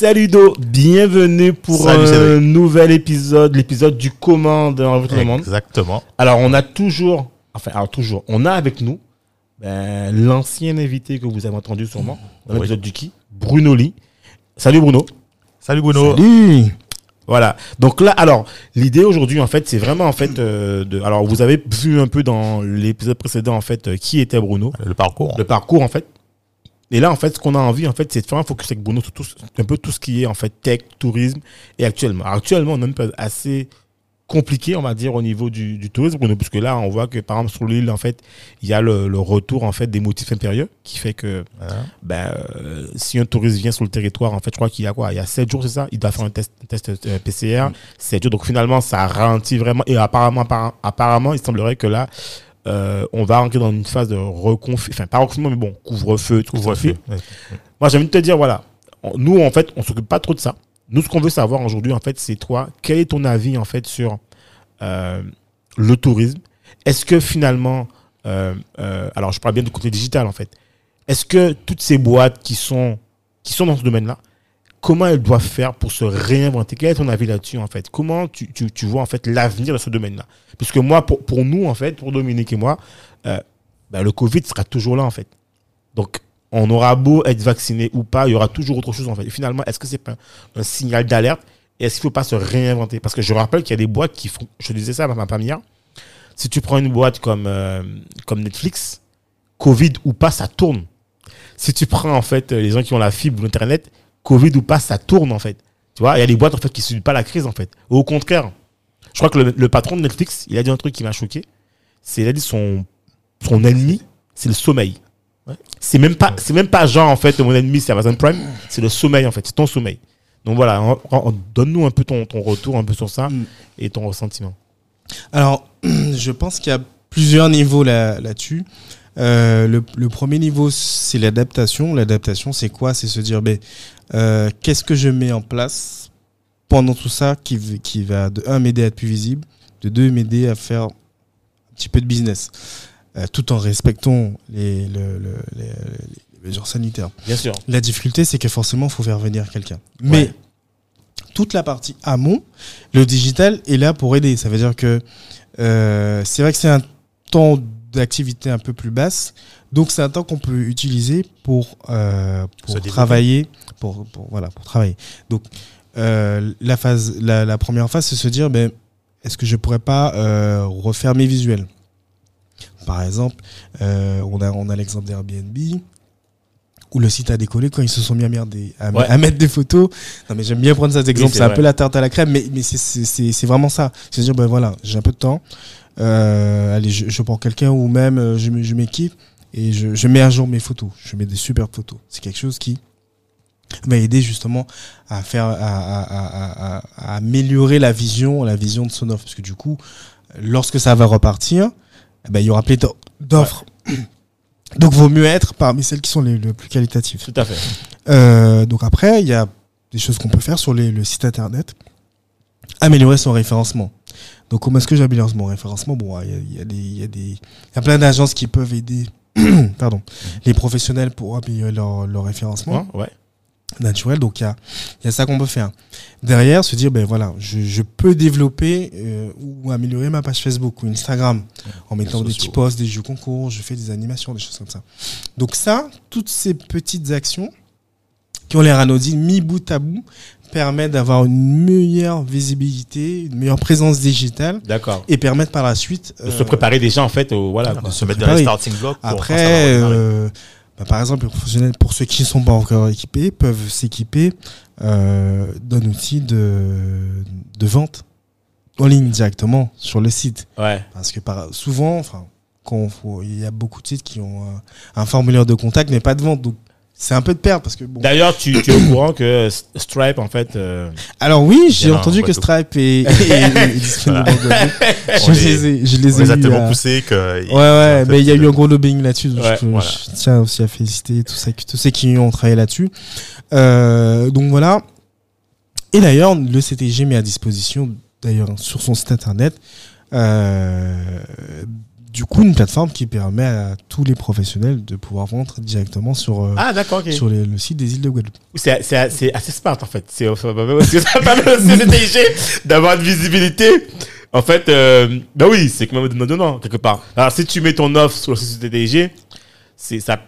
Salut Do, bienvenue pour Salut, un nouvel épisode, l'épisode du comment de Réinventer le monde. Exactement. Alors on a toujours, enfin alors toujours, on a avec nous ben, l'ancien invité que vous avez entendu sûrement dans Oui. l'épisode du qui, Bruno Lee. Salut Bruno. Salut Bruno. Salut. Voilà. Donc là, alors l'idée aujourd'hui en fait, c'est vraiment en fait euh, de. Alors vous avez vu un peu dans l'épisode précédent en fait euh, qui était Bruno, Le parcours. le parcours en fait. Et là en fait, ce qu'on a envie en fait, c'est de faire un focus avec Bruno sur tout, un peu tout ce qui est en fait tech, tourisme et actuellement. Alors, actuellement, on a une période assez compliqué, on va dire, au niveau du, du tourisme, Bruno, puisque là, on voit que par exemple sur l'île, en fait, il y a le, le retour en fait des motifs impérieux qui fait que ben, euh, si un touriste vient sur le territoire, en fait, je crois qu'il y a quoi? Il y a 7 jours, c'est ça? Il doit faire un test, un test euh, PCR, 7 jours. Donc finalement, ça ralentit vraiment. Et apparemment, apparemment, il semblerait que là, euh, on va rentrer dans une phase de reconfinement, enfin pas reconfinement, mais bon, couvre-feu, tout Couvre-feu. Ouais. Moi, j'ai envie de te dire, voilà, on- nous, en fait, on s'occupe pas trop de ça. Nous, ce qu'on veut savoir aujourd'hui, en fait, c'est toi, quel est ton avis, en fait, sur euh, le tourisme? Est-ce que finalement, euh, alors je parle bien du côté digital, en fait, est-ce que toutes ces boîtes qui sont, qui sont dans ce domaine-là, comment elles doivent faire pour se réinventer? Quel est ton avis là-dessus, en fait? Comment tu, vois, en fait, l'avenir de ce domaine-là? Puisque moi, pour, nous, en fait, pour Dominique et moi, euh, ben, le Covid sera toujours là, en fait. Donc, on aura beau être vacciné ou pas, il y aura toujours autre chose en fait. Finalement, est-ce que c'est pas un signal d'alerte? Et est-ce qu'il ne faut pas se réinventer? Parce que je rappelle qu'il y a des boîtes qui font, je disais ça à ma femme hier, si tu prends une boîte comme, euh, comme Netflix, Covid ou pas, ça tourne. Si tu prends en fait les gens qui ont la fibre ou l'Internet, Covid ou pas, ça tourne en fait. Tu vois, il y a des boîtes en fait qui ne subissent pas la crise en fait. Au contraire, je crois que le, le patron de Netflix, il a dit un truc qui m'a choqué. C'est il a dit son, son ennemi, c'est le sommeil. Ouais. C'est même pas, c'est même pas genre en fait mon ennemi c'est Amazon Prime, c'est le sommeil en fait, c'est ton sommeil. Donc voilà, on- on- donne-nous un peu ton, ton retour un peu sur ça Mm. et ton ressentiment. Alors, je pense qu'il y a plusieurs niveaux là- là-dessus. Euh, le, le premier niveau, c'est l'adaptation. L'adaptation, c'est quoi? C'est se dire, ben, euh, qu'est-ce que je mets en place pendant tout ça qui, qui va, de un, m'aider à être plus visible, de deux, m'aider à faire un petit peu de business, euh, tout en respectant les, le- le- les, les mesures sanitaires. Bien sûr. La difficulté, c'est que forcément, il faut faire venir quelqu'un. Mais toute la partie amont, le digital est là pour aider. Ça veut dire que c'est vrai que c'est un temps d'activité un peu plus basse. Donc, c'est un temps qu'on peut utiliser pour, euh, pour travailler. Pour, pour- voilà, pour travailler. Donc, euh, la, phase, la, la première phase, c'est se dire ben, est-ce que je pourrais pas euh, refaire mes visuels? Par exemple, on a, on a l'exemple d'Airbnb où le site a décollé quand ils se sont mis à, merder, à, Ouais. à mettre des photos. Non, mais j'aime bien prendre cet exemple. c'est c'est un peu la tarte à la crème, mais, mais c'est- c'est c'est- c'est vraiment ça. C'est dire, ben voilà, j'ai un peu de temps. Euh, allez, je, je prends quelqu'un ou même euh, je, je m'équipe et je, je mets à jour mes photos. Je mets des super photos. C'est quelque chose qui va aider justement à faire, à, à- à- à- à améliorer la vision, la vision de son offre. Parce que du coup, lorsque ça va repartir, eh ben, il y aura pléthore d'offres. Donc, vaut mieux être parmi celles qui sont les, les plus qualitatives. Tout à fait. Euh, donc après, il y a des choses qu'on peut faire sur les- le site internet. Améliorer son référencement. Donc comment est-ce que j'améliore mon référencement? Bon, il y a, y a des, il y a des, il y a plein d'agences qui peuvent aider, pardon, les professionnels pour améliorer leur, leur référencement Ouais. ouais. Naturel. Donc il y a, il y a ça qu'on peut faire. Derrière, se dire ben voilà, je, je peux développer euh, ou améliorer ma page Facebook ou Instagram en mettant des petits posts, des jeux concours, je fais des animations, des choses comme ça. Donc ça, toutes ces petites actions qui ont l'air anodines, mis bout à bout, permettent d'avoir une meilleure visibilité, une meilleure présence digitale D'accord. et permettent par la suite De euh, se préparer déjà en fait au, voilà. De quoi. se mettre dans les starting blocks. Après, bah, par exemple, les professionnels, pour ceux qui ne sont pas encore équipés, peuvent s'équiper euh, d'un outil de, de vente en ligne directement sur le site. Ouais. Parce que par, souvent, enfin, il y a beaucoup de sites qui ont un, un formulaire de contact, mais pas de vente. Donc, c'est un peu de perte parce que bon. D'ailleurs, tu, tu es au courant que Stripe, en fait. euh, Alors oui, j'ai entendu en que. Stripe est, est- est disponible. Je les ai, je On les ai les a lus tellement poussés que. Ouais, ouais, mais il y a eu un gros lobbying là-dessus. donc Ouais, je, voilà. je tiens aussi à féliciter tous ceux, tous ceux qui ont travaillé là-dessus. Euh, donc voilà. Et d'ailleurs, le CTG met à disposition, d'ailleurs, sur son site internet, euh, du coup, une plateforme qui permet à tous les professionnels de pouvoir vendre directement sur, euh, Ah, d'accord, ok. sur les- le site des îles de Guadeloupe. C'est c'est- c'est assez smart en fait. C'est ça permet aussi ça permet aussi au CTG d'avoir une visibilité. En fait, euh, bah oui, c'est quand même donnant donnant quelque part. Alors si tu mets ton offre sur le site du c'est ça.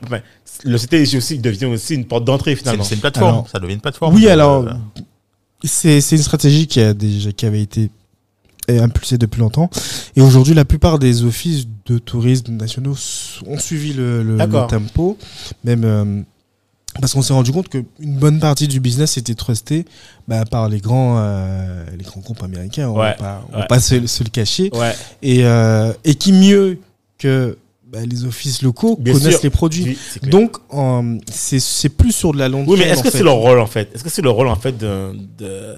le CTG aussi devient aussi une porte d'entrée finalement. c'est une plateforme. Alors- ça devient une plateforme. Oui, Euh, alors, c'est c'est une stratégie qui, a déjà, qui avait été euh, impulsée depuis longtemps. Et aujourd'hui, la plupart des offices de tourisme nationaux ont suivi le, le- le tempo. Même euh, parce qu'on s'est rendu compte qu'une bonne partie du business était trustée bah, par les grands, euh, les grands groupes américains. On Ouais, va pas, ouais. se, se le cacher. Ouais. Et, euh, et qui mieux que bah, les offices locaux Bien connaissent sûr. les produits. Oui. Donc, euh, c'est plus sur de la longue oui, mais est-ce que c'est leur rôle en fait? Est-ce que c'est le rôle en fait de, de...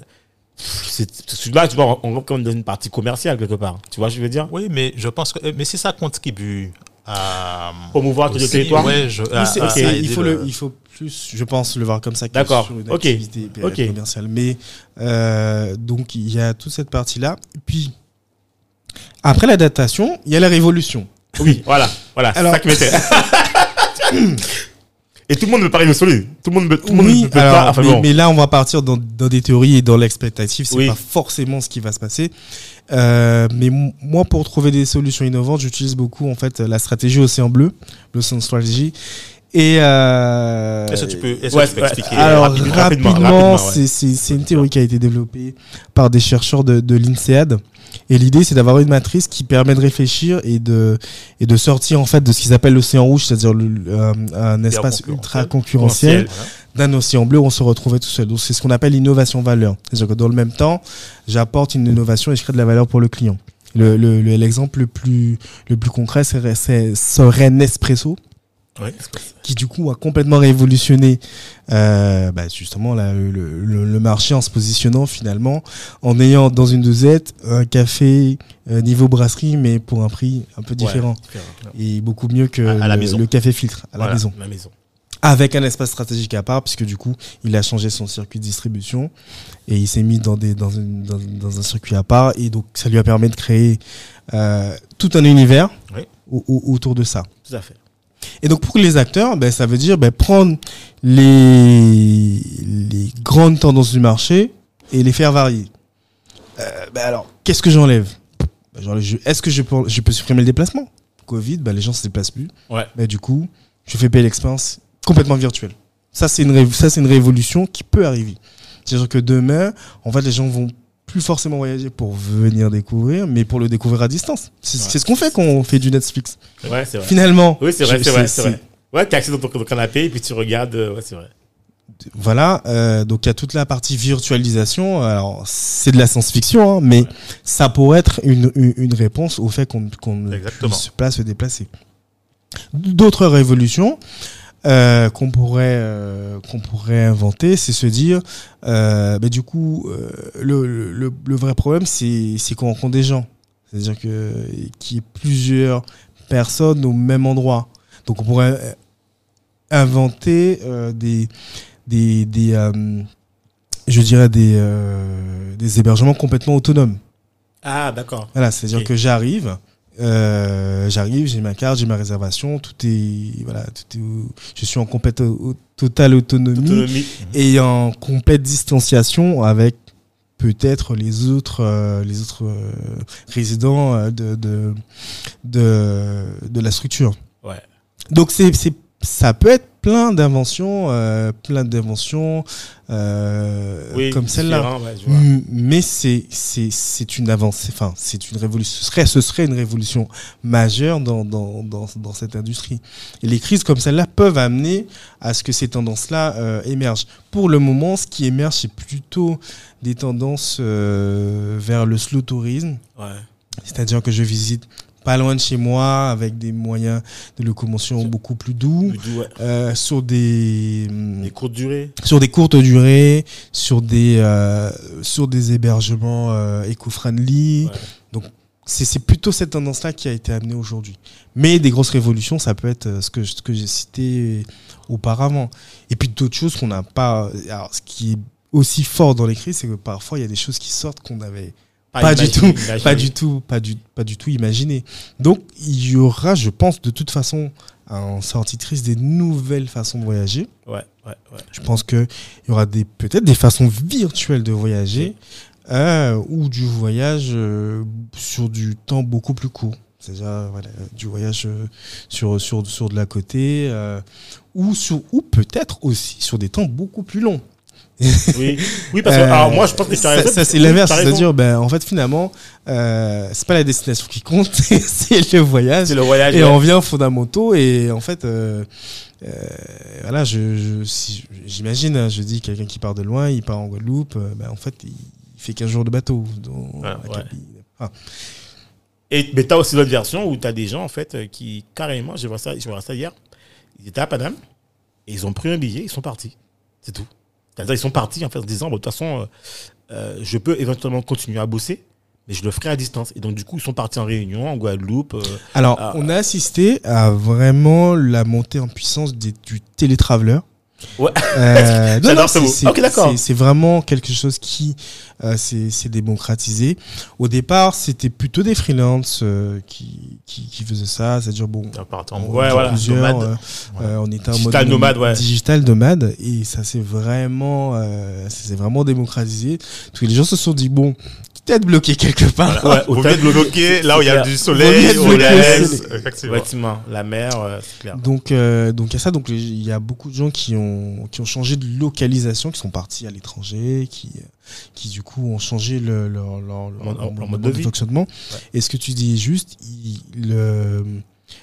c'est celui-là, tu vois, on rentre comme dans une partie commerciale quelque part. Tu vois, je veux dire? Oui, mais je pense que. Mais si ça contribue à. Promouvoir tout le territoire? Ouais, je, à- à- à il, faut le- le, il faut plus, je pense, le voir comme ça que D'accord, ok, activité euh, ok. commerciale. Mais euh, donc, il y a toute cette partie-là. Puis, après la datation, il y a la révolution. Oui, voilà, voilà, c'est Alors- ça qui m'était. Et tout le monde me parle de solide. Tout le monde me, tout le monde oui, me peut alors, pas. Enfin mais, bon. mais là, on va partir dans, dans des théories et dans l'expectative. C'est Oui. pas forcément ce qui va se passer. Euh, mais moi, pour trouver des solutions innovantes, j'utilise beaucoup en fait la stratégie Océan Bleu, l'Ocean Strategy. Et euh, Est-ce que tu peux, est-ce Ouais, que tu peux ouais, expliquer Alors rapidement, rapidement, rapidement, rapidement, ouais. c'est- c'est c'est une théorie qui a été développée par des chercheurs de, de l'INSEAD. Et l'idée, c'est d'avoir une matrice qui permet de réfléchir et de, et de sortir en fait de ce qu'ils appellent l'océan rouge, c'est-à-dire le- euh, un espace concurrentiel. ultra concurrentiel, d'un océan bleu où on se retrouvait tout seul. Donc c'est ce qu'on appelle l'innovation valeur. C'est-à-dire que dans le même temps, j'apporte une innovation et je crée de la valeur pour le client. Le- le- le- L'exemple le, plus, le plus concret serait, c'est- serait Nespresso Oui. qui du coup a complètement révolutionné euh, bah, justement la- le, le- le marché en se positionnant finalement en ayant dans une dosette un café euh, niveau brasserie mais pour un prix un peu différent et beaucoup mieux que À- à la le, café filtre à la maison La maison. avec un espace stratégique à part puisque du coup il a changé son circuit de distribution et il s'est mis dans, des, dans, une- dans, dans un circuit à part et donc ça lui a permis de créer euh, tout un univers Oui. au- au- autour de ça Tout à fait. Et donc pour les acteurs, ben, ça veut dire ben, prendre les, les grandes tendances du marché et les faire varier. Euh, ben alors, qu'est-ce que j'enlève? Ben, Est-ce que je peux, je peux supprimer le déplacement? Covid, ben, les gens ne se déplacent plus. Ouais. Ben, du coup, je fais payer l'expérience complètement virtuelle. Ça, c'est une, ça, c'est une révolution qui peut arriver. C'est-à-dire que demain, en fait, les gens vont plus forcément voyager pour venir découvrir, mais pour le découvrir à distance. C'est Ouais. ce qu'on fait quand on fait du Netflix. Ouais, c'est vrai. Finalement. Oui, c'est vrai, c'est vrai, c'est vrai. Ouais, t'es assis dans ton, ton canapé et puis tu regardes. euh, Ouais, c'est vrai. Voilà, euh, donc il y a toute la partie virtualisation. Alors c'est de la science-fiction, hein, mais Ouais. ça pourrait être une, une, une réponse au fait qu'on qu'on ne puisse pas se déplacer. D'autres révolutions euh, qu'on pourrait euh, qu'on pourrait inventer, c'est se dire, euh, bah, du coup, le, le, le vrai problème, c'est c'est qu'on rencontre des gens, c'est-à-dire que qu'il y ait plusieurs personnes au même endroit. Donc on pourrait inventer des des, des je dirais des, des hébergements complètement autonomes. Ah, d'accord. Voilà, c'est-à dire Ok. que j'arrive, euh, j'arrive, j'ai ma carte, j'ai ma réservation, tout est voilà, tout est, je suis en complète totale autonomie Autonomie. et en complète distanciation avec peut-être les autres euh, les autres euh, résidents de, de de de la structure. Ouais. Donc c'est c'est ça peut être plein d'inventions, euh, plein d'inventions euh, Oui, comme celle-là. ouais, Mais c'est c'est c'est une avancée, enfin c'est une révolution. Ce serait ce serait une révolution majeure dans dans dans, dans cette industrie. Et les crises comme celle-là peuvent amener à ce que ces tendances-là euh, émergent. Pour le moment, ce qui émerge, c'est plutôt des tendances euh, vers le slow tourisme, Ouais. c'est-à-dire que je visite pas loin de chez moi, avec des moyens de locomotion beaucoup plus doux, ouais. euh, sur des hum, Les courtes durées. sur des courtes durées, sur des euh, sur des hébergements euh, éco-friendly. Ouais. Donc c'est c'est plutôt cette tendance-là qui a été amenée aujourd'hui. Mais des grosses révolutions, ça peut être euh, ce que ce que j'ai cité auparavant. Et puis d'autres choses qu'on n'a pas. Alors ce qui est aussi fort dans les crises, c'est que parfois il y a des choses qui sortent qu'on avait pas du imagine- tout, imagine. pas du tout, pas du, pas du tout imaginé. Donc, il y aura, je pense, de toute façon, en sortie crise, des nouvelles façons de voyager. Ouais, ouais, ouais. Je pense qu'il y aura des, peut-être des façons virtuelles de voyager euh, ou du voyage euh, sur du temps beaucoup plus court. C'est-à-dire voilà, du voyage euh, sur, sur, sur de la côté euh, ou, sur, ou peut-être aussi sur des temps beaucoup plus longs. Oui, oui parce que Euh, alors, moi, je pense que tu as ça, raison. ça, c'est l'inverse, c'est-à-dire, ben, en fait, finalement, euh, c'est pas la destination qui compte, c'est le voyage. C'est le voyage. Et ouais. on vient aux fondamentaux et en fait, euh, voilà, je, je- j'imagine, hein, je dis quelqu'un qui part de loin, il part en Guadeloupe, ben, en fait, il, fait 15 jours de bateau. Donc, ouais. Kaby. Ah. Et, mais t'as aussi l'autre version où t'as des gens, en fait, qui, carrément, j'ai vu ça, j'ai vu ça hier, ils étaient à Paname, et ils ont pris un billet, ils sont partis. C'est tout. C'est-à-dire, ils sont partis, en fait, en disant, de toute façon, euh, euh, je peux éventuellement continuer à bosser, mais je le ferai à distance. Et donc, du coup, ils sont partis en Réunion, en Guadeloupe. euh, Alors, on a assisté à vraiment la montée en puissance des- du télétraveleur. Ouais. Euh, J'adore ce c'est- mot. c'est- Ok, d'accord. c'est- C'est vraiment quelque chose qui euh, s'est démocratisé. Au départ, c'était plutôt des freelances euh, qui, qui, qui faisaient ça. C'est-à-dire, bon, On en on Ouais, voilà. plusieurs, nomade. euh, euh, on était en Digital mode nomade, ouais. digital nomade et ça s'est vraiment, s'est vraiment démocratisé. Parce que les gens se sont dit bon, peut-être bloqué quelque part. Ouais, Vous autant mieux de bloquer là où il y a du soleil, au le Effectivement. La mer, euh, c'est clair. Donc, euh, donc il y a ça. Donc, il y a beaucoup de gens qui ont, qui ont changé de localisation, qui sont partis à l'étranger, qui, qui du coup ont changé le, leur, leur, leur- Mode- leur leur mode de fonctionnement. Et ce que tu dis est juste, il- le,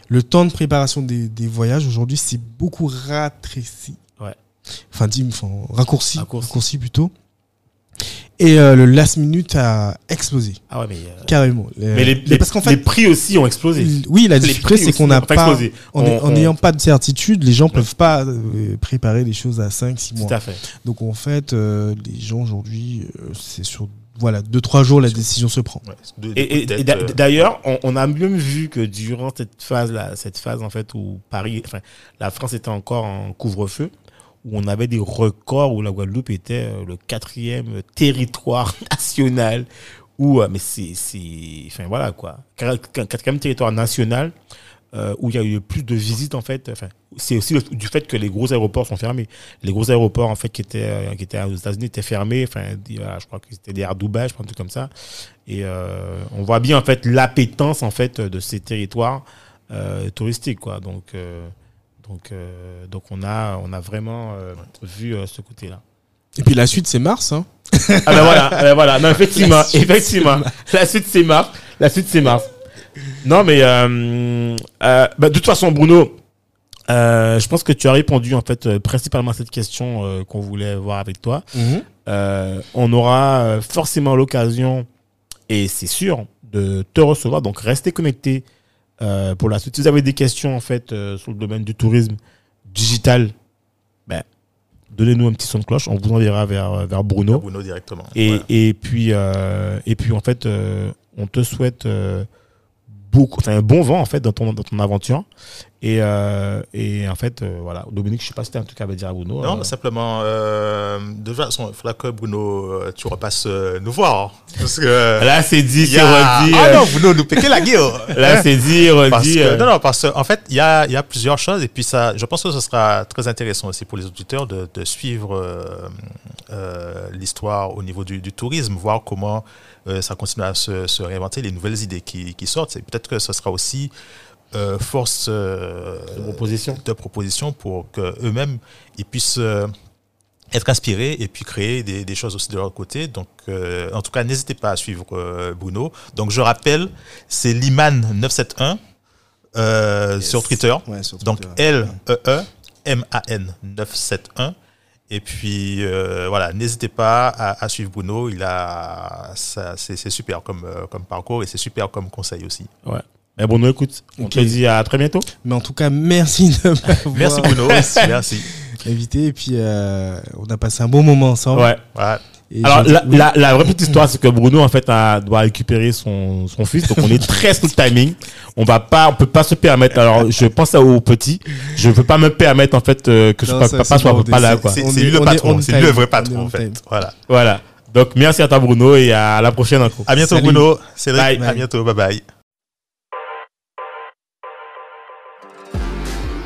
le temps de préparation des, des voyages aujourd'hui, c'est beaucoup ratréci. Ouais. Enfin, dit, enfin, raccourci, Raccourci. raccourci plutôt. Et euh, le last minute a explosé, Ah ouais, mais. euh, carrément. mais les, les- parce qu'en les fait, prix aussi ont explosé. oui, la difficulté, c'est qu'on n'a pas, explosé. en On- en on- n'ayant pas de certitude, les gens peuvent pas euh, préparer les choses à 5, 6 mois. Tout à fait. Donc en fait, euh, les gens aujourd'hui, euh, c'est sur voilà, 2-3 jours la décision se prend. Ouais, de- Et, euh, d'ailleurs, on, on a même vu que durant cette phase là, cette phase en fait où Paris, enfin, la France était encore en couvre-feu, où on avait des records où la Guadeloupe était euh, le quatrième territoire national. Où, euh, mais c'est, enfin voilà quoi, Quat- quatrième territoire national euh, où il y a eu plus de visites en fait. C'est aussi du fait que les gros aéroports sont fermés. Les gros aéroports en fait qui étaient qui étaient aux États-Unis étaient fermés. Enfin, je crois que c'était des Air Dubai, je crois un truc comme ça. Et on voit bien en fait l'appétence en fait de ces territoires touristiques quoi. Donc donc euh, donc on a on a vraiment euh, vu euh, ce côté-là. Et puis la suite, c'est Mars. Hein. Ah ben voilà, ah ben voilà. Non, effectivement, La suite, effectivement. La suite c'est Mars. La suite c'est Mars. Non mais bah, de toute façon Bruno, je pense que tu as répondu en fait principalement à cette question qu'on voulait voir avec toi. Euh, on aura forcément l'occasion, et c'est sûr, de te recevoir. Donc, restez connectés euh, pour la suite. Si vous avez des questions, en fait, euh, sur le domaine du tourisme digital, ben, donnez-nous un petit son de cloche. On vous enverra vers, vers Bruno. Bruno directement. Et, Voilà. et, puis, euh, et puis, en fait, euh, on te souhaite euh, beaucoup, enfin, un bon vent, en fait, dans ton, dans ton aventure. Et, euh, et en fait, euh, voilà. Dominique, je sais pas si tu as un truc à dire à Bruno. Non, euh, simplement, façon, il faudra que Bruno, tu repasses nous voir. Parce que. Là, c'est dit, c'est a- redit. Ah non, Bruno, nous piquez la gueule. Là, c'est dit, redit. que, non, non, parce qu'en fait, il y a, y a plusieurs choses. Et puis, ça, je pense que ce sera très intéressant aussi pour les auditeurs de, de suivre l'histoire au niveau du, du tourisme, voir comment ça continue à se, se réinventer, les nouvelles idées qui, qui sortent. Et peut-être que ce sera aussi euh, force euh, De proposition. de proposition pour qu'eux-mêmes ils puissent euh, être inspirés et puis créer des, des choses aussi de leur côté. Donc, euh, en tout cas, n'hésitez pas à suivre euh, Bruno. Donc, je rappelle, c'est Liman971 euh, Yes. sur Twitter. Ouais, sur Donc. L-E-E-M-A-N 971. Et puis, euh, voilà, n'hésitez pas à, à suivre Bruno. Il a, ça, c'est, c'est super comme, euh, comme parcours et c'est super comme conseil aussi. Ouais. Mais bon, nous, écoute, on te dit à très bientôt. Mais en tout cas, merci de m'avoir Merci Bruno. Merci. invité. Et puis, euh, on a passé un bon moment ensemble. Ouais. Ouais. Et Alors, la, oui. la, la vraie petite histoire, c'est que Bruno, en fait, a- doit récupérer son, son fils. Donc, on est très sous le timing. On va pas, on peut pas se permettre. Alors, je pense au petit. Je peux pas me permettre, en fait, euh, que ce Non, pa- ça, papa soit bon, pas là, c'est- quoi. Lui le patron. on C'est lui le vrai patron, on en fait. time. Voilà. Voilà. Donc, merci à toi, Bruno, et à la prochaine, encore. À bientôt, Salut. Bruno. Cédric, Bye. à bientôt. Bye bye.